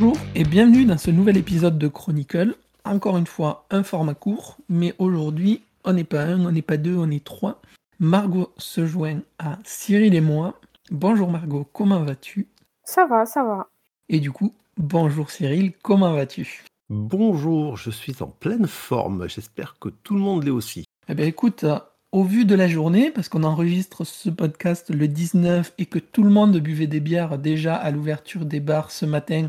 Bonjour et bienvenue dans ce nouvel épisode de Chronicle. Encore une fois, un format court, mais aujourd'hui, on n'est pas un, on n'est pas deux, on est trois. Margot se joint à Cyril et moi. Bonjour Margot, comment vas-tu? Ça va, ça va. Et du coup, bonjour Cyril, comment vas-tu? Bonjour, je suis en pleine forme. J'espère que tout le monde l'est aussi. Eh bien écoute, euh, au vu de la journée, parce qu'on enregistre ce podcast le 19 et que tout le monde buvait des bières déjà à l'ouverture des bars ce matin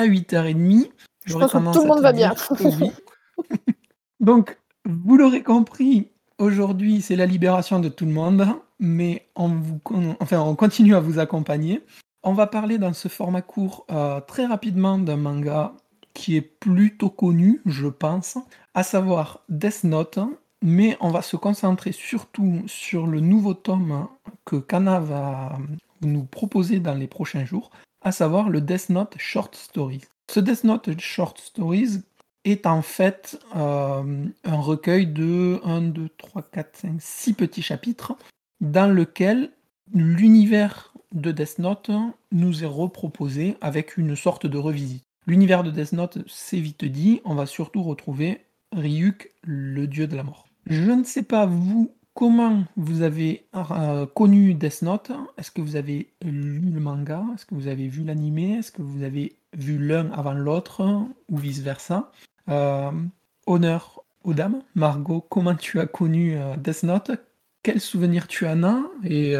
à 8h30, Je pense que tout le monde va bien. oui. Donc, vous l'aurez compris, aujourd'hui c'est la libération de tout le monde, mais on, vous, con- enfin, on continue à vous accompagner. On va parler dans ce format court euh, très rapidement d'un manga qui est plutôt connu, je pense, à savoir Death Note, mais on va se concentrer surtout sur le nouveau tome que Kana va nous proposer dans les prochains jours, à savoir le Death Note Short Stories. Ce Death Note Short Stories est en fait euh, un recueil de 1, 2, 3, 4, 5, 6 petits chapitres dans lequel l'univers de Death Note nous est reproposé avec une sorte de revisite. L'univers de Death Note, c'est vite dit, on va surtout retrouver Ryuk, le dieu de la mort. Je ne sais pas, vous, comment vous avez euh, connu Death Note? Est-ce que vous avez lu le manga? Est-ce que vous avez vu l'animé? Est-ce que vous avez vu l'un avant l'autre? Ou vice-versa? Euh, Honneur aux dames. Margot, comment tu as connu euh, Death Note? Quels souvenirs tu en as? Et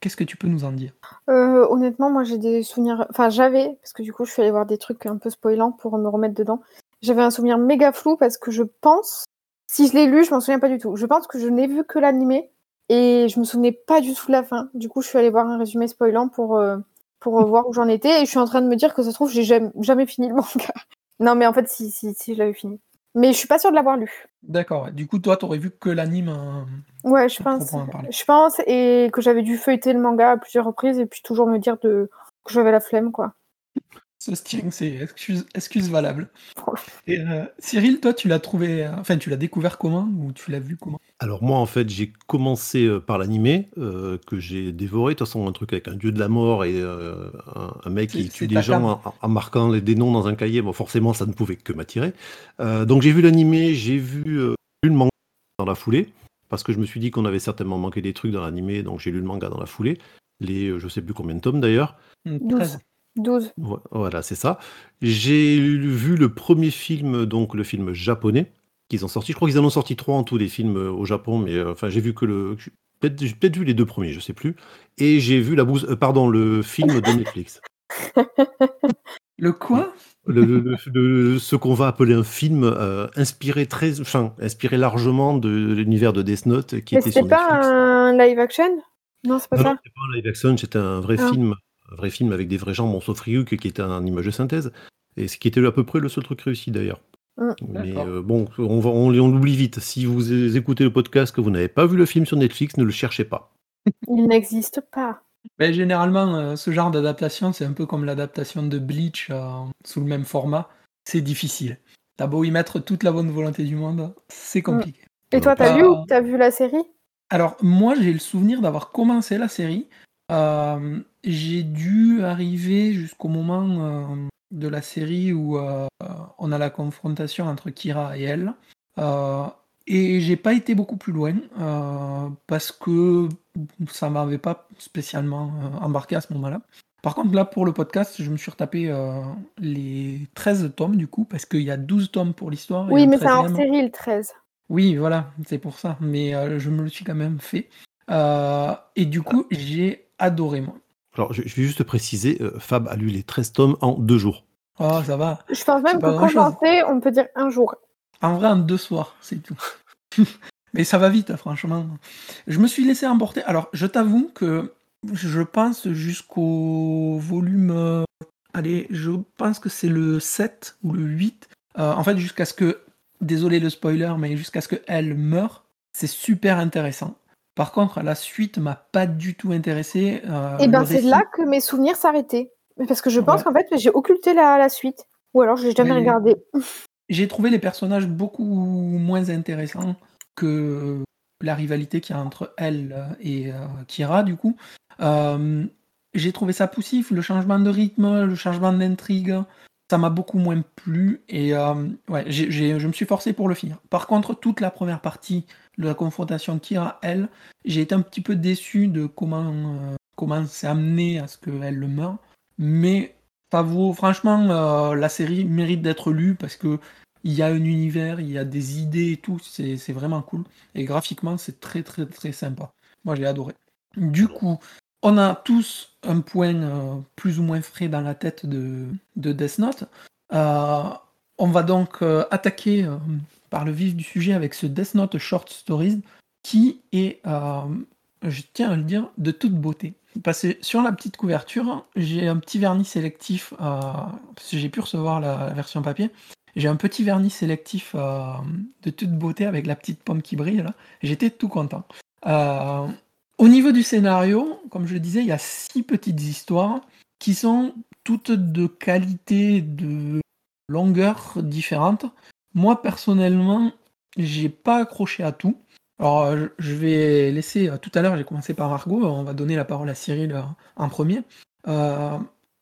qu'est-ce que tu peux nous en dire? Honnêtement, moi j'ai des souvenirs. Enfin, j'avais, parce que du coup, je suis allée voir des trucs un peu spoilants pour me remettre dedans. J'avais un souvenir méga flou parce que je pense, si je l'ai lu, je m'en souviens pas du tout. Je pense que je n'ai vu que l'animé et je me souvenais pas du tout de la fin. Du coup, je suis allée voir un résumé spoilant pour, euh, pour euh, voir où j'en étais et je suis en train de me dire que ça se trouve, j'ai jamais, jamais fini le manga. Non, mais en fait, si, si, si, je l'avais fini. Mais je suis pas sûre de l'avoir lu. D'accord, du coup, toi, t'aurais vu que l'anime. euh, Ouais, je pense. Je pense et que j'avais dû feuilleter le manga à plusieurs reprises et puis toujours me dire de... que j'avais la flemme, quoi. Ce string, c'est excuse, excuse valable. Et euh, Cyril, toi, tu l'as trouvé, euh, enfin, tu l'as découvert comment ou tu l'as vu comment? Alors moi, en fait, j'ai commencé euh, par l'animé, euh, que j'ai dévoré. De toute façon, un truc avec un dieu de la mort et euh, un, un mec qui tue des gens en, en marquant les, des noms dans un cahier. Bon, forcément, ça ne pouvait que m'attirer. Euh, donc j'ai vu l'animé, j'ai vu, euh, lu le manga dans la foulée, parce que je me suis dit qu'on avait certainement manqué des trucs dans l'animé, donc j'ai lu le manga dans la foulée. Les, euh, je sais plus combien de tomes d'ailleurs. Hmm, 12. 13. 12. Vo- Voilà, c'est ça. J'ai vu le premier film, donc le film japonais, qu'ils ont sorti. Je crois qu'ils en ont sorti trois en tout des films euh, au Japon, mais euh, enfin j'ai vu que le, peut-être j'ai peut-être vu les deux premiers, je sais plus. Et j'ai vu la bouse, euh, pardon, le film de Netflix, Le quoi? Le, le- le- le- ce qu'on va appeler un film euh, inspiré très, enfin inspiré largement de l'univers de Death Note qui Mais était sur c'était pas un live action? Non, c'est pas Non, non, ça? c'était pas un live action, c'était un vrai Ah. film, un vrai film avec des vrais gens, bon, sauf Ryuk qui était en image de synthèse, et ce qui était à peu près le seul truc réussi d'ailleurs. Mm. Mais euh, bon, on, va, on, on l'oublie vite. Si vous écoutez le podcast que vous n'avez pas vu le film sur Netflix, ne le cherchez pas. Il n'existe pas. Ben, Généralement, euh, ce genre d'adaptation, c'est un peu comme l'adaptation de Bleach euh, sous le même format. C'est difficile. T'as beau y mettre toute la bonne volonté du monde, c'est compliqué. Et toi, t'as vu ou t'as vu la série? Alors, moi, j'ai le souvenir d'avoir commencé la série. Euh, j'ai dû arriver jusqu'au moment euh, de la série où euh, on a la confrontation entre Kira et elle. Et j'ai pas été beaucoup plus loin parce que ça m'avait pas spécialement embarqué à ce moment-là. Par contre, là, pour le podcast, je me suis retapé les 13 tomes du coup, parce qu'il y a 12 tomes pour l'histoire. Oui, mais c'est un 13e. hors-série, le 13. Oui, voilà, c'est pour ça. Mais je me le suis quand même fait. Et du coup, j'ai adoré, moi. Alors, je, je vais juste préciser, euh, Fab a lu les 13 tomes en deux jours. Oh, ça va. Je pense même que commencer, on peut dire un jour. En vrai, en deux soirs, c'est tout. Mais ça va vite, franchement. Je me suis laissé emporter. Alors, je t'avoue que je pense jusqu'au volume. euh, allez, je pense que c'est le 7 ou le 8. Euh, en fait, jusqu'à ce que. Désolé le spoiler, mais jusqu'à ce qu'elle meure, c'est super intéressant. Par contre, la suite m'a pas du tout intéressé. euh, Et ben, le c'est récit- là que mes souvenirs s'arrêtaient. Parce que je pense Ouais. qu'en fait, j'ai occulté la, la suite. Ou alors, je l'ai jamais Mais- regardé. J'ai trouvé les personnages beaucoup moins intéressants que la rivalité qu'il y a entre elle et euh, Kira, du coup. Euh, j'ai trouvé ça poussif. Le changement de rythme, le changement d'intrigue, ça m'a beaucoup moins plu. Et euh, ouais, je me suis forcé pour le finir. Par contre, toute la première partie la confrontation Kira, elle, j'ai été un petit peu déçu de comment euh, comment c'est amené à ce qu'elle le meure. Mais ça franchement, euh, la série mérite d'être lue parce que il y a un univers, il y a des idées et tout, c'est vraiment cool. Et graphiquement, c'est très très très sympa. Moi, j'ai adoré. Du coup, on a tous un point euh, plus ou moins frais dans la tête de, de Death Note. On va donc attaquer par le vif du sujet avec ce Death Note Short Stories qui est, je tiens à le dire, de toute beauté. Parce sur la petite couverture, j'ai un petit vernis sélectif, euh, parce que j'ai pu recevoir la version papier. J'ai un petit vernis sélectif euh, de toute beauté avec la petite pomme qui brille là. J'étais tout content. Euh, au niveau du scénario, comme je le disais, il y a six petites histoires qui sont toutes de qualité, de longueur différentes. Moi personnellement, j'ai pas accroché à tout. Alors, euh, je vais laisser, euh, tout à l'heure, j'ai commencé par Argo, on va donner la parole à Cyril euh, en premier.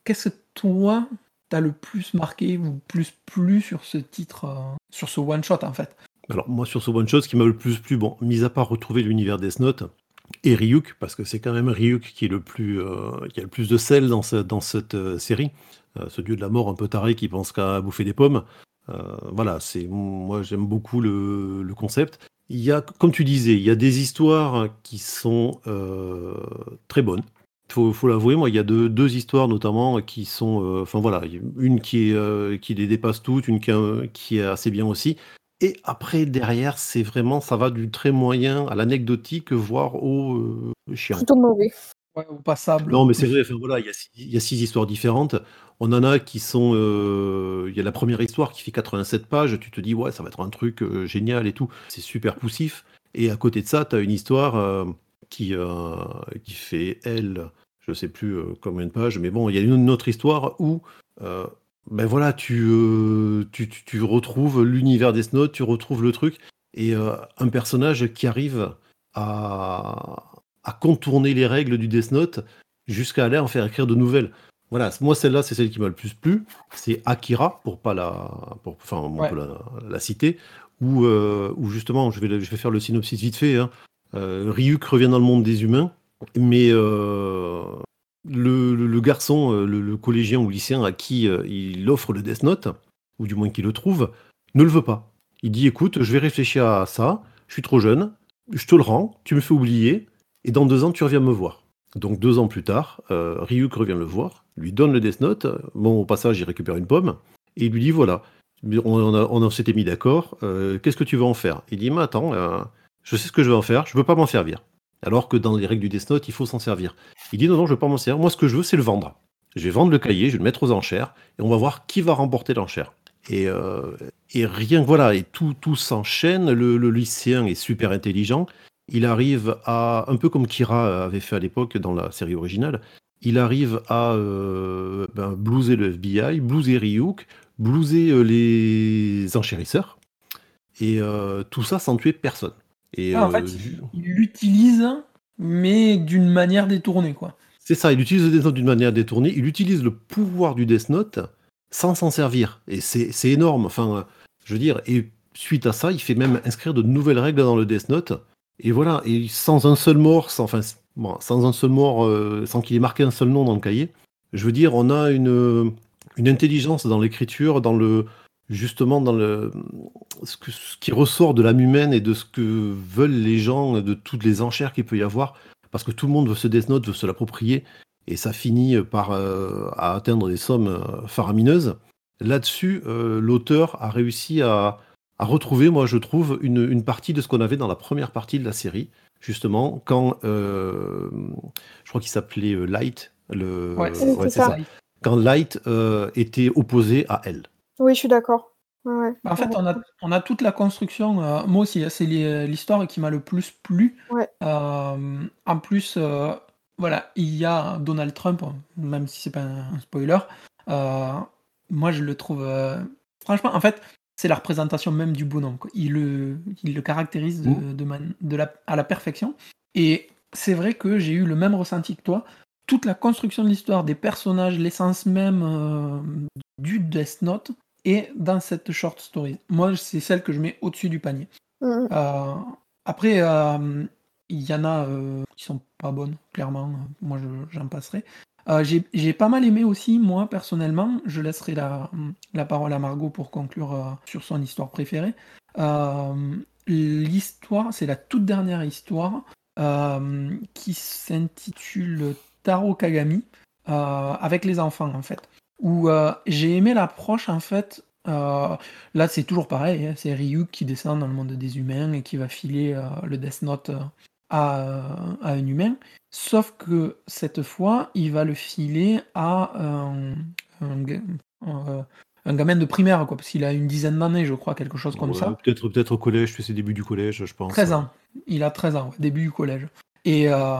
Qu'est-ce que toi, t'as le plus marqué ou plus plu sur ce titre, sur ce one-shot en fait? Alors, moi, sur ce one-shot, ce qui m'a le plus plu, bon, mis à part retrouver l'univers Death Note, et Ryuk, parce que c'est quand même Ryuk qui, a le plus de sel dans cette série, ce dieu de la mort un peu taré qui pense qu'à bouffer des pommes. Voilà, c'est moi j'aime beaucoup le, concept. Il y a, comme tu disais, il y a des histoires qui sont euh, très bonnes. Il faut, l'avouer, moi, il y a deux, deux histoires notamment qui sont. Euh, enfin voilà, une qui, est, euh, qui les dépasse toutes, une qui, est assez bien aussi. Et après, derrière, c'est vraiment, ça va du très moyen à l'anecdotique, voire au chiant. Plutôt mauvais. Au passable. Non, mais c'est vrai, voilà, il y, a, six histoires différentes. On en a qui sont. Euh, il y a la première histoire qui fait 87 pages. Tu te dis, ouais, ça va être un truc euh, génial et tout. C'est super poussif. Et à côté de ça, tu as une histoire euh, qui, qui fait, elle, je sais plus combien de pages, mais bon, il y a une autre histoire où. ben voilà, tu, tu, tu, retrouves l'univers des Note, tu retrouves le truc, et un personnage qui arrive à, à contourner les règles du Death Note jusqu'à aller en faire écrire de nouvelles. Voilà, moi celle-là, c'est celle qui m'a le plus plu. C'est Akira, pour pas la, pour, enfin, on peut la, citer, où, euh, où, justement, je vais, je vais faire le synopsis vite fait. Hein. Euh, Ryuk revient dans le monde des humains, mais euh, le, le, garçon, le, collégien ou lycéen à qui il offre le Death Note, ou du moins qu'il le trouve, ne le veut pas. Il dit écoute, je vais réfléchir à ça, je suis trop jeune, je te le rends, tu me fais oublier, et dans deux ans, tu reviens me voir. Donc deux ans plus tard, Ryuk revient le voir, lui donne le Death Note. Bon, au passage, il récupère une pomme et il lui dit voilà, on, s'était mis d'accord, euh, qu'est-ce que tu veux en faire? Il dit mais attends, euh, je sais ce que je vais en faire, je veux pas m'en servir. Alors que dans les règles du Death Note, il faut s'en servir. Il dit non, non, je veux pas m'en servir, moi ce que je veux, c'est le vendre. Je vais vendre le cahier, je vais le mettre aux enchères et on va voir qui va remporter l'enchère. Et, euh, rien, voilà, et tout, tout s'enchaîne. Le, lycéen est super intelligent. Il arrive à, un peu comme Kira avait fait à l'époque dans la série originale, il arrive à euh, ben, blouser le FBI, blouser Ryuk, blouser euh, les enchérisseurs, et euh, tout ça sans tuer personne. Et, ah, en fait, il l'utilise, mais d'une manière détournée, quoi. C'est ça, il utilise le Death Note d'une manière détournée, il utilise le pouvoir du Death Note sans s'en servir. Et c'est énorme, enfin, je veux dire, et suite à ça, il fait même inscrire de nouvelles règles dans le Death Note, et voilà, et sans un seul mort, sans, enfin, sans un seul mort, euh, sans qu'il ait marqué un seul nom dans le cahier. Je veux dire, on a une, une intelligence dans l'écriture, dans le justement dans le ce, qui ressort de l'âme humaine et de ce que veulent les gens, de toutes les enchères qu'il peut y avoir, parce que tout le monde veut se Death Note, veut se l'approprier, et ça finit par euh, atteindre des sommes euh, faramineuses. Là-dessus, l'auteur a réussi à, à retrouver, moi je trouve, une, une partie de ce qu'on avait dans la première partie de la série, justement, quand euh, je crois qu'il s'appelait euh, Light, le, ça. quand Light euh, était opposé à elle. Oui, je suis d'accord. En fait, on a, on a toute la construction. moi aussi, hein, c'est l'histoire qui m'a le plus plu. en plus, voilà, il y a Donald Trump, même si c'est pas un spoiler. moi, je le trouve. franchement, en fait, c'est la représentation même du bonhomme. Il, le, il le caractérise de, de, la, à la perfection. Et c'est vrai que j'ai eu le même ressenti que toi. toute la construction de l'histoire, des personnages, l'essence même euh, du Death Note est dans cette short story. Moi, c'est celle que je mets au-dessus du panier. Mhm. Euh, après, euh, il y en a euh, qui sont pas bonnes, clairement. Moi, je- j'en passerai. Euh, J'ai pas mal aimé aussi, moi, personnellement. Je laisserai la, parole à Margot pour conclure euh, sur son histoire préférée. Euh, L'histoire, c'est la toute dernière histoire qui s'intitule Taro Kagami, avec les enfants, en fait. Où j'ai aimé l'approche, en fait. là, c'est toujours pareil, hein, c'est Ryuk qui descend dans le monde des humains et qui va filer le Death Note à, à un humain. Sauf que cette fois, il va le filer à un, euh, un gamin de primaire, quoi, parce qu'il a une dizaine d'années, je crois, quelque chose comme Ouais, ça. Peut-être peut-être au collège, sais, début du collège, je pense. 13 ans. Il a 13 ans, ouais, début du collège. Et, euh,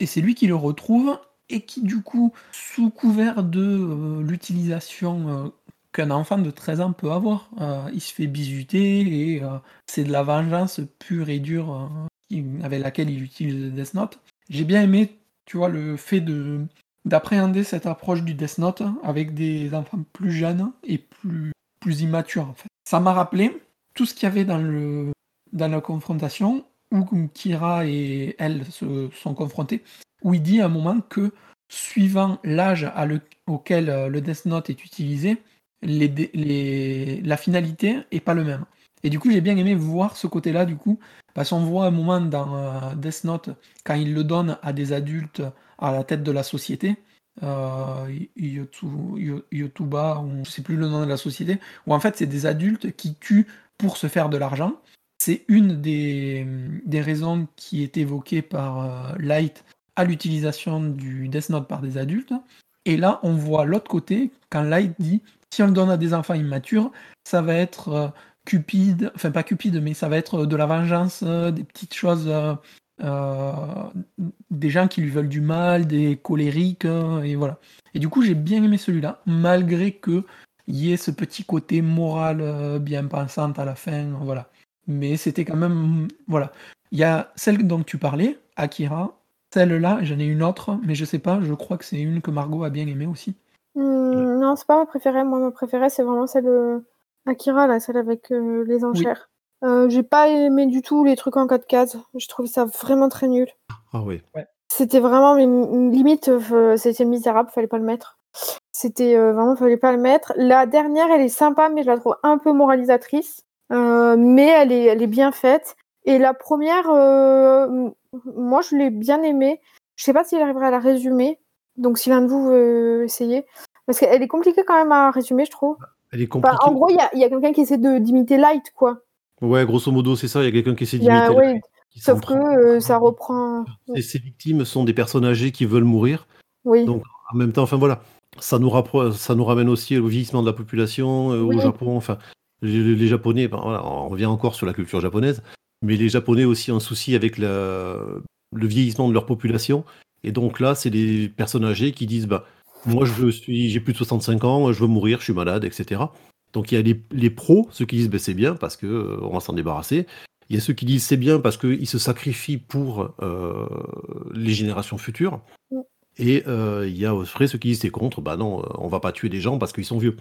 et c'est lui qui le retrouve et qui, du coup, sous couvert de euh, l'utilisation euh, qu'un enfant de 13 ans peut avoir, il se fait bisuter et c'est de la vengeance pure et dure avec laquelle il utilise Death Note. J'ai bien aimé, tu vois, le fait de d'appréhender cette approche du Death Note avec des enfants plus jeunes et plus, plus immatures. Ça m'a rappelé tout ce qu'il y avait dans le dans la confrontation où Kira et elle se sont confrontés, où il dit à un moment que suivant l'âge auquel le Death Note est utilisé, les, les- la finalité est pas le même. Et du coup, j'ai bien aimé voir ce côté-là, du coup, parce qu'on voit un moment dans euh, Death Note, quand il le donne à des adultes à la tête de la société, euh, Yotu- Yo- Yotuba, ou je sais plus le nom de la société, où en fait c'est des adultes qui tuent pour se faire de l'argent. C'est une des, des raisons qui est évoquée par euh, Light à l'utilisation du Death Note par des adultes. Et là, on voit l'autre côté, quand Light dit si on le donne à des enfants immatures, ça va être euh, cupide, enfin pas cupide, mais ça va être de la vengeance, euh, des petites choses, euh, euh, des gens qui lui veulent du mal, des colériques, euh, et voilà. Et du coup, j'ai bien aimé celui-là, malgré que y ait ce petit côté moral euh, bien pensante à la fin, voilà. Mais c'était quand même, voilà. Il y a celle dont tu parlais, Akira, celle-là, j'en ai une autre, mais je sais pas, je crois que c'est une que Margot a bien aimée aussi. Hmm, non, c'est pas ma préférée. Moi, ma préférée, c'est vraiment celle de Akira, là, celle avec euh, les enchères. Euh, j'ai pas aimé du tout les trucs en 4 cases. J'ai trouvé ça vraiment très nul. Ah oui. C'était vraiment, limite, euh, c'était misérable, fallait pas le mettre. C'était euh, vraiment, fallait pas le mettre. La dernière, elle est sympa, mais je la trouve un peu moralisatrice. Euh, mais elle est, elle est bien faite. Et la première, euh, moi, je l'ai bien aimée. Je sais pas si j'arriverai à la résumer. Donc, si l'un de vous veut essayer. Parce qu'elle est compliquée quand même à résumer, je trouve. Elle est Enfin, compliquée. en gros, il y a, quelqu'un qui essaie d'imiter Light, quoi. Ouais, grosso modo, c'est ça. Il y a quelqu'un qui essaie d'imiter. ouais, s'en sauf que euh, ça reprend. Et ces victimes sont des personnes âgées qui veulent mourir. Oui. Donc, en même temps, enfin voilà, ça nous, rappro- ça nous ramène aussi au vieillissement de la population, euh, Oui. au Japon. Enfin, les, les Japonais, ben, voilà, on revient encore sur la culture japonaise, mais les Japonais aussi ont un souci avec la- le vieillissement de leur population. Et donc là, c'est des personnes âgées qui disent bah, Moi, je suis, j'ai plus de 65 ans, je veux mourir, je suis malade, etc. Donc il y a les, les pros, ceux qui disent bah, C'est bien parce qu'on on va s'en débarrasser. Il y a ceux qui disent c'est bien parce qu'ils se sacrifient pour euh, les générations futures. Mm. Et euh, il y a après ceux qui disent c'est contre, bah non, euh, on va pas tuer des gens parce qu'ils sont vieux.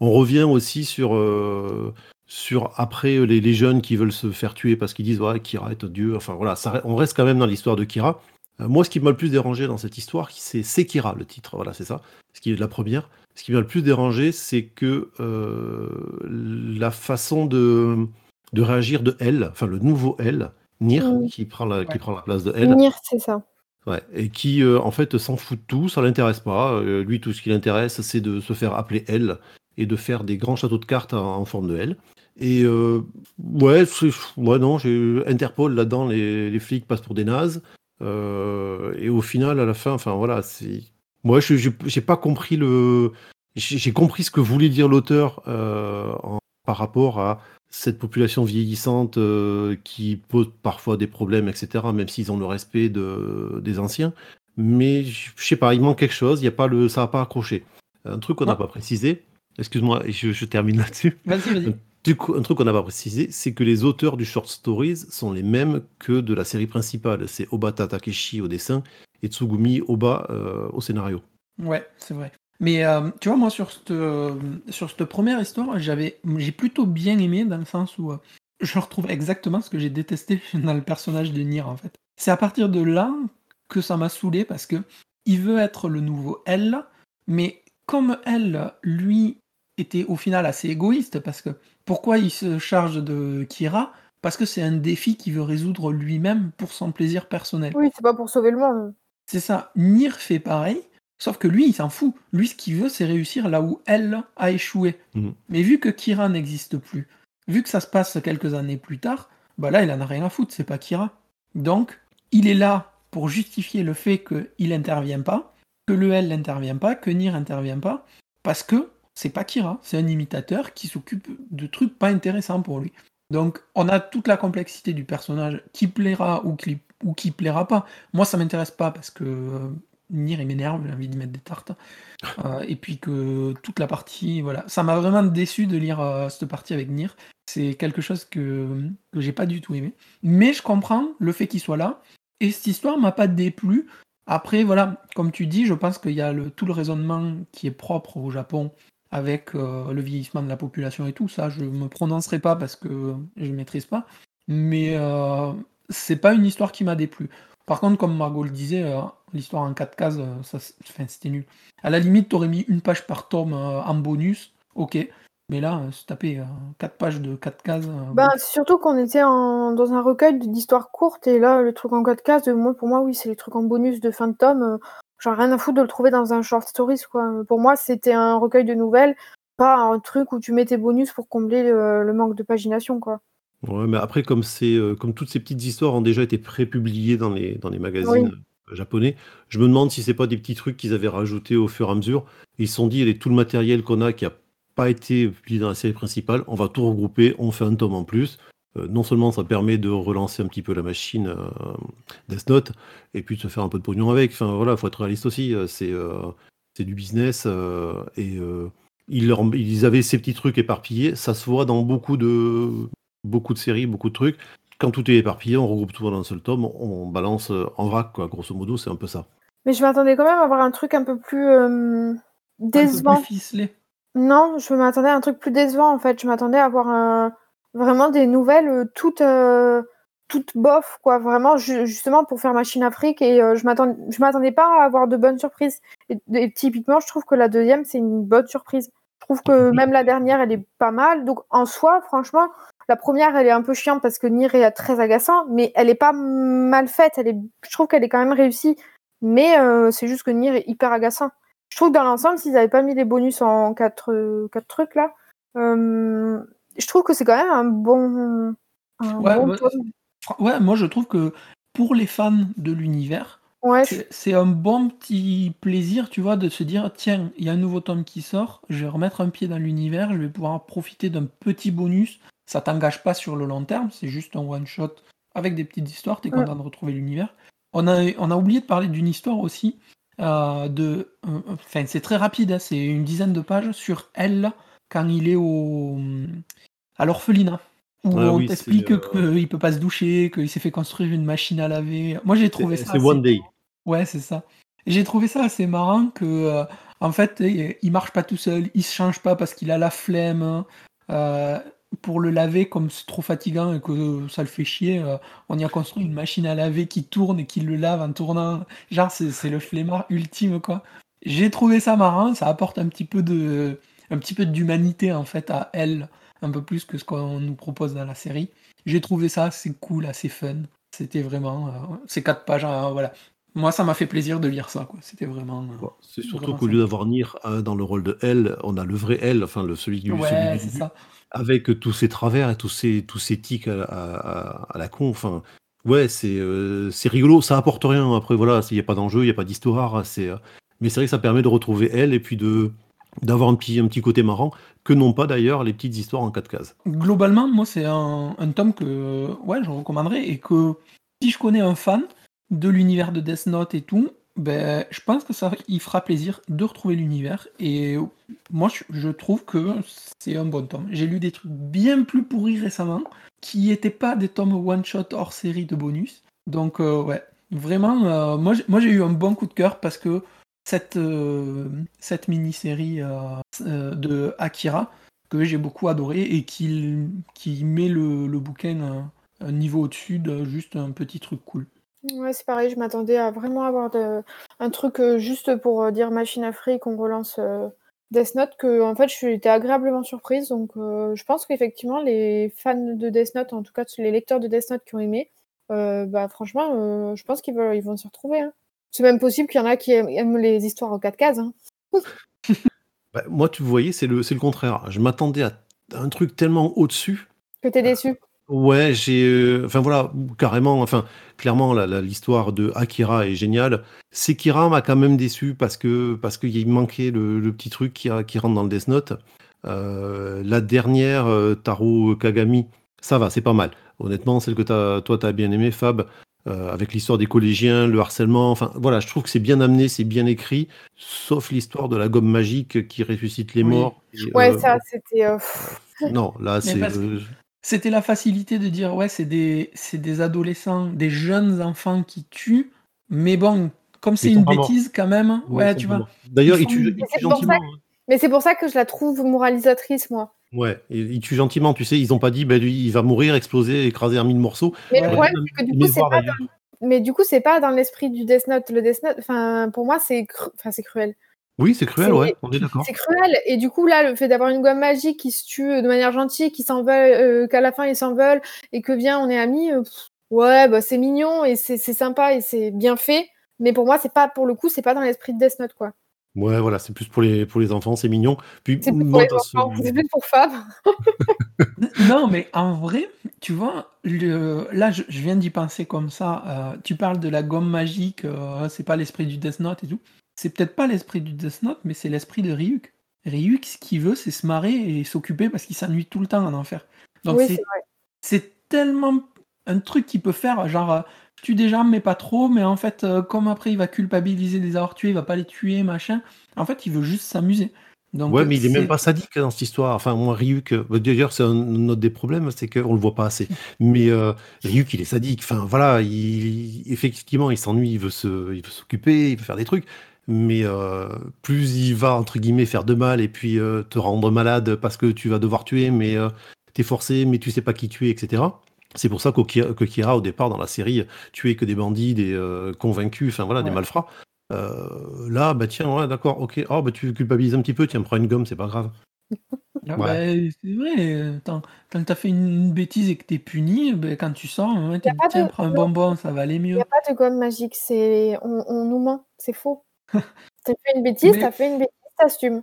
On revient aussi sur, euh, sur après euh, les, les jeunes qui veulent se faire tuer parce qu'ils disent ouais, Kira est Dieu. Enfin voilà, ça, on reste quand même dans l'histoire de Kira. Euh, moi, ce qui m'a le plus dérangé dans cette histoire, c'est Sekira, le titre. Voilà, c'est ça. Ce qui est la première. Ce qui m'a le plus dérangé, c'est que euh, la façon de, de réagir de elle, enfin le nouveau elle, Nir, qui, prend la, qui Ouais. prend la place de elle, Nier, c'est ça. ouais, et qui euh, en fait s'en fout de tout, ça l'intéresse pas. Euh, lui, tout ce qui l'intéresse, c'est de se faire appeler elle et de faire des grands châteaux de cartes en, en forme de L. Et ouais, c'est- ouais, non, Interpol là-dedans, les, les flics passent pour des nazes. Euh, et au final, à la fin, enfin voilà, c'est. Moi, je j'ai pas compris le. J'ai compris ce que voulait dire l'auteur euh, en- par rapport à cette population vieillissante euh, qui pose parfois des problèmes, etc., même s'ils ont le respect de, des anciens. Mais je je sais pas, il manque quelque chose, y a pas le, ça n'a pas accroché. Un truc qu'on n'a pas précisé, excuse-moi, je, je termine là-dessus. Vas-y, vas-y. Un truc qu'on n'a pas précisé, c'est que les auteurs du short stories sont les mêmes que de la série principale. C'est Obata Takeshi au dessin et Tsugumi Oba au scénario. Ouais, c'est vrai. Mais tu vois, moi, sur cette, sur cette première histoire, j'avais, j'ai plutôt bien aimé dans le sens où je retrouve exactement ce que j'ai détesté dans le personnage de Nier, en fait. C'est à partir de là que ça m'a saoulé parce que il veut être le nouveau elle, mais comme elle, lui, était au final assez égoïste, parce que pourquoi il se charge de Kira? Parce que c'est un défi qu'il veut résoudre lui-même pour son plaisir personnel. Oui, c'est pas pour sauver le monde. C'est ça. Nier fait pareil, sauf que lui, il s'en fout. Lui, ce qu'il veut, c'est réussir là où elle a échoué. Mhm. Mais vu que Kira n'existe plus, vu que ça se passe quelques années plus tard, bah là, il en a rien à foutre, c'est pas Kira. Donc, il est là pour justifier le fait qu'il n'intervient pas, que le L n'intervient pas, que Nier n'intervient pas, parce que c'est pas Kira, c'est un imitateur qui s'occupe de trucs pas intéressants pour lui. Donc on a toute la complexité du personnage qui plaira ou qui, ou qui plaira pas. Moi ça m'intéresse pas parce que euh, Nier il m'énerve, j'ai envie de mettre des tartes. Euh, et puis que toute la partie, voilà, ça m'a vraiment déçu de lire euh, cette partie avec Nier. C'est quelque chose que, que j'ai pas du tout aimé. Mais je comprends le fait qu'il soit là. Et cette histoire m'a pas déplu. Après, voilà, comme tu dis, je pense qu'il y a le, tout le raisonnement qui est propre au Japon avec euh, le vieillissement de la population et tout. Ça, je me prononcerai pas parce que je ne maîtrise pas. Mais euh, c'est pas une histoire qui m'a déplu. Par contre, comme Margot le disait, euh, l'histoire en 4 cases, ça, c'était nul. À la limite, tu aurais mis une page par tome en bonus, ok. Mais là, se taper 4 pages de 4 cases. Bah, surtout qu'on était dans un recueil d'histoires courtes, et là, le truc en 4 cases, moi, pour moi, oui, c'est les trucs en bonus de fin de tome. Genre rien à foutre de le trouver dans un short stories quoi. Pour moi, c'était un recueil de nouvelles, pas un truc où tu mets tes bonus pour combler le, manque de pagination quoi. Ouais, mais après comme c'est euh, comme toutes ces petites histoires ont déjà été prépubliées dans les dans les magazines euh, japonais, je me demande si c'est pas des petits trucs qu'ils avaient rajoutés au fur et à mesure. Ils se sont dit, il tout le matériel qu'on a qui a pas été publié dans la série principale, on va tout regrouper, on fait un tome en plus. Euh, non seulement ça permet de relancer un petit peu la machine euh, Death Note, et puis de se faire un peu de pognon avec. Enfin voilà, faut être réaliste aussi. Euh, c'est c'est du business et ils, leur, ils avaient ces petits trucs éparpillés. Ça se voit dans beaucoup de beaucoup de séries, beaucoup de trucs. Quand tout est éparpillé, on regroupe tout dans un seul tome, on balance en vrac, quoi. Grosso modo, c'est un peu ça. Mais je m'attendais quand même à avoir un truc un peu plus décevant. Un peu plus ficelé. Non, je m'attendais à un truc plus décevant en fait. Je m'attendais à avoir un, Vraiment des nouvelles euh, toutes, euh, toutes bof, quoi. Vraiment, justement pour faire Machine Afrique. Et euh, je je m'attendais pas à avoir de bonnes surprises. Et, typiquement, je trouve que la deuxième, c'est une bonne surprise. Je trouve que même la dernière, elle est pas mal. Donc en soi, franchement, la première, elle est un peu chiante parce que Nier est très agaçant, mais elle est pas mal faite. Elle est, je trouve qu'elle est quand même réussie. Mais c'est juste que Nier est hyper agaçant. Je trouve que dans l'ensemble, s'ils n'avaient pas mis les bonus en quatre, quatre trucs là, je trouve que c'est quand même un bon. ouais, moi je trouve que pour les fans de l'univers, c'est un bon petit plaisir, tu vois, de se dire tiens, il y a un nouveau tome qui sort, je vais remettre un pied dans l'univers, je vais pouvoir profiter d'un petit bonus. Ça t'engage pas sur le long terme, c'est juste un one shot avec des petites histoires, tu es content de retrouver l'univers. On a, on a oublié de parler d'une histoire aussi. Euh, de, euh, enfin, c'est très rapide, hein, c'est une dizaine de pages sur elle quand il est au, à l'orphelinat. Où ah on t'explique euh, qu'il peut pas se doucher, qu'il s'est fait construire une machine à laver. Moi j'ai trouvé ça. C'est One Day. Ouais, c'est ça. J'ai trouvé ça assez marrant que, euh, en fait, il marche pas tout seul, il se change pas parce qu'il a la flemme. Euh, pour le laver, comme c'est trop fatigant et que ça le fait chier, on y a construit une machine à laver qui tourne et qui le lave en tournant. Genre, c'est le flemmard ultime, quoi. J'ai trouvé ça marrant, ça apporte un petit peu de, un petit peu d'humanité en fait à elle, un peu plus que ce qu'on nous propose dans la série. J'ai trouvé ça assez cool, assez fun. C'était vraiment euh, ces quatre pages, hein, voilà. Moi, ça m'a fait plaisir de lire ça. C'était vraiment. Euh, c'est surtout qu'au lieu d'avoir Nier euh, dans le rôle de elle, on a le vrai elle, enfin le celui du, ouais, celui ça. avec tous ses travers et tous ses tous ces tics à, la con. Enfin, ouais, c'est c'est rigolo. Ça apporte rien. Après, voilà, s'il n'y a pas d'enjeu, il n'y a pas d'histoire. C'est mais c'est vrai que ça permet de retrouver elle et puis de d'avoir un petit, un petit côté marrant, que n'ont pas d'ailleurs les petites histoires en quatre cases. Globalement, moi, c'est un, un, tome que ouais, je recommanderais et que si je connais un fan de l'univers de Death Note et tout, ben, je pense que ça il fera plaisir de retrouver l'univers. Et moi, je, trouve que c'est un bon tome. J'ai lu des trucs bien plus pourris récemment qui n'étaient pas des tomes one-shot hors série de bonus. Donc, euh, ouais, Vraiment, euh, moi j'ai eu un bon coup de cœur parce que cette, euh, cette mini-série euh, euh, de Akira, que j'ai beaucoup adoré et qui, met le, le bouquin un niveau au-dessus de juste un petit truc cool. Ouais, c'est pareil, je m'attendais à vraiment avoir un truc juste pour dire machine à qu'on relance Death Note, que en fait été agréablement surprise. Donc je pense qu'effectivement les fans de Death Note, en tout cas les lecteurs de Death Note qui ont aimé, bah franchement, je pense qu'ils vont, s'y retrouver. hein. C'est même possible qu'il y en a qui aiment, les histoires en 4 cases. hein. Bah, moi, tu voyais, c'est le, le contraire. Je m'attendais à un truc tellement au-dessus. Que t'es déçu. Ouais, j'ai. euh, enfin voilà, carrément, enfin, clairement, la- la- l'histoire de Akira est géniale. Sekira m'a quand même déçu parce que parce qu'il manquait le, le petit truc qui, a- qui rentre dans le Death Note. Euh, la dernière, euh, Taro Kagami, ça va, c'est pas mal. Honnêtement, celle que toi, t'as bien aimé, Fab, euh, avec l'histoire des collégiens, le harcèlement, enfin voilà, je trouve que c'est bien amené, c'est bien écrit, sauf l'histoire de la gomme magique qui ressuscite les Oui. morts. Et, Ouais, euh, ça c'était. euh, Non, là, c'est. euh, C'était la facilité de dire ouais, c'est des, c'est des adolescents, des jeunes enfants qui tuent, mais bon, comme c'est une bêtise quand même, Ouais, tu vois. D'ailleurs, Ils il tue, font- il Mais tue c'est pour ça gentiment. hein. Mais c'est pour ça que je la trouve moralisatrice, moi. Ouais, il, il tue gentiment, tu sais, ils ont pas dit, ben lui, il va mourir, exploser, écraser en mille morceaux. Mais Ouais. le problème, c'est que du coup, c'est pas dans... Mais du coup, c'est pas dans l'esprit du Death Note. Le Death Note, enfin, pour moi, c'est cru... enfin, c'est cruel. Oui, c'est cruel, ouais, on est d'accord. C'est cruel. Et du coup, là, le fait d'avoir une gomme magique qui se tue de manière gentille, qui s'en veulent, euh, qu'à la fin ils s'en veulent, et que vient, on est amis, euh, pff, ouais, bah, c'est mignon et c'est c'est sympa et c'est bien fait. Mais pour moi, c'est pas, pour le coup, c'est pas dans l'esprit de Death Note, quoi. Ouais, voilà, c'est plus pour les, pour les enfants, c'est mignon. Puis, C'est plus pour moi, les dans ce- enfants, c'est plus pour Fab. Non, mais en vrai, tu vois, le- là, je, je viens d'y penser comme ça. euh, tu parles de la gomme magique, euh, c'est pas l'esprit du Death Note et tout. C'est peut-être pas l'esprit du Death Note, mais c'est l'esprit de Ryuk. Ryuk, ce qu'il veut, c'est se marrer et s'occuper parce qu'il s'ennuie tout le temps en enfer. Donc oui, c'est c'est vrai. c'est tellement un truc qu'il peut faire, genre, euh, tue des gens, mais pas trop, mais en fait, euh, comme après il va culpabiliser des avoir tués, il va pas les tuer, machin. En fait, il veut juste s'amuser. Donc, Ouais, mais il est même pas sadique dans cette histoire. Enfin, moi, Ryuk, euh, d'ailleurs, c'est un, autre des problèmes, c'est qu'on le voit pas assez. Mais euh, Ryuk, il est sadique. Enfin, voilà, il, effectivement, il s'ennuie, il veut se, il veut s'occuper, il veut faire des trucs. Mais euh, plus il va, entre guillemets, faire de mal et puis euh, te rendre malade parce que tu vas devoir tuer, mais euh, t'es forcé, mais tu sais pas qui tuer, etc. C'est pour ça qu'Oki- que Kira, au départ, dans la série, tuait que des bandits, des euh, convaincus, enfin voilà, des malfrats. Euh, là, bah tiens, ouais, d'accord, ok. Oh, bah tu culpabilises un petit peu, tiens, prends une gomme, c'est pas grave. Ah Ouais. bah, c'est vrai, attends, quand t'as fait une bêtise et que t'es puni, ben, quand tu sors, hein, tu tiens, de- prends un bonbon, ça va aller Il n'y mieux. a pas de gomme magique, c'est on, on nous ment, c'est faux. t'as fait une bêtise, Mais- t'as fait une bêtise, t'assumes.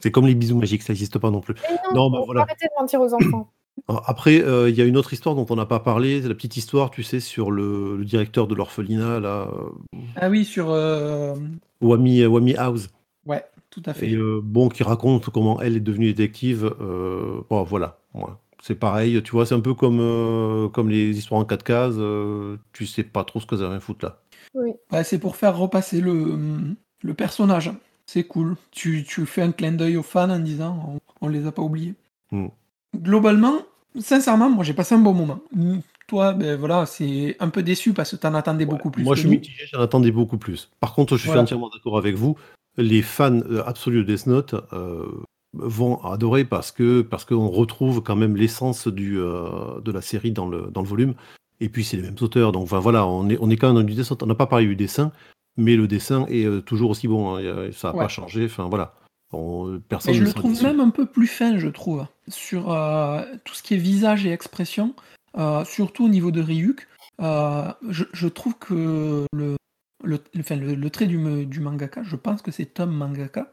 C'est comme les bisous magiques, ça n'existe pas non plus. Mais Non, non, bah, faut voilà. arrêter de mentir aux enfants. Après, euh, il y a une autre histoire dont on n'a pas parlé, c'est la petite histoire, tu sais, sur le, le directeur de l'orphelinat, là, euh, Ah oui, sur. euh, Wami, Wami House. Ouais, tout à fait. Et euh, bon, qui raconte comment elle est devenue détective. euh, bon, voilà. Ouais. C'est pareil, tu vois, c'est un peu comme, euh, comme les histoires en quatre cases. euh, tu sais pas trop ce que ça vient foutre là. Oui. Ouais, c'est pour faire repasser le, le personnage. C'est cool. Tu, tu fais un clin d'œil aux fans en disant on, on les a pas oubliés. Mm. Globalement, sincèrement, moi j'ai passé un bon moment. Toi, ben voilà, c'est un peu déçu parce que t'en attendais beaucoup plus. Moi, que je suis mitigé, j'en attendais beaucoup plus. Par contre, je suis Voilà. entièrement d'accord avec vous. Les fans euh, absolus de Death Note euh, vont adorer parce que parce qu'on retrouve quand même l'essence du euh, de la série dans le dans le volume. Et puis c'est les mêmes auteurs, donc enfin, voilà, on est on est quand même dans du Death Note. On n'a pas parlé du dessin, mais le dessin est euh, toujours aussi bon. hein. Ça n'a Ouais. pas changé. Enfin voilà, On- personne. Mais je ne le trouve déçu. même un peu plus fin, je trouve, sur euh, tout ce qui est visage et expression, euh, surtout au niveau de Ryuk. Euh, je, trouve que le, le, le, trait du, du mangaka, je pense que c'est Tom Mangaka,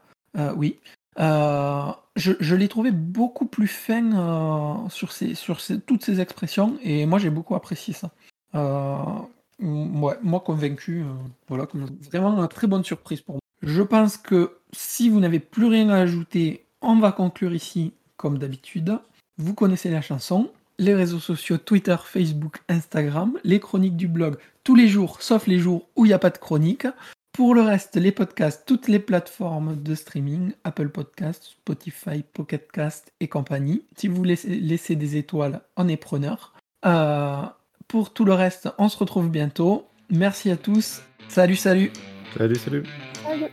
oui, je, je l'ai trouvé beaucoup plus fin sur, ces, sur toutes ces expressions, et moi j'ai beaucoup apprécié ça. Ouais, moi convaincu, voilà, vraiment une très bonne surprise pour moi. Je pense que si vous n'avez plus rien à ajouter, on va conclure ici comme d'habitude. Vous connaissez la chanson, les réseaux sociaux Twitter, Facebook, Instagram, les chroniques du blog tous les jours, sauf les jours où il n'y a pas de chronique. Pour le reste, les podcasts, toutes les plateformes de streaming, Apple Podcasts, Spotify, Pocket Cast et compagnie. Si vous laissez, laissez des étoiles, on est preneur. Euh, pour tout le reste, on se retrouve bientôt. Merci à tous. Salut, salut. Salut, salut. Salut.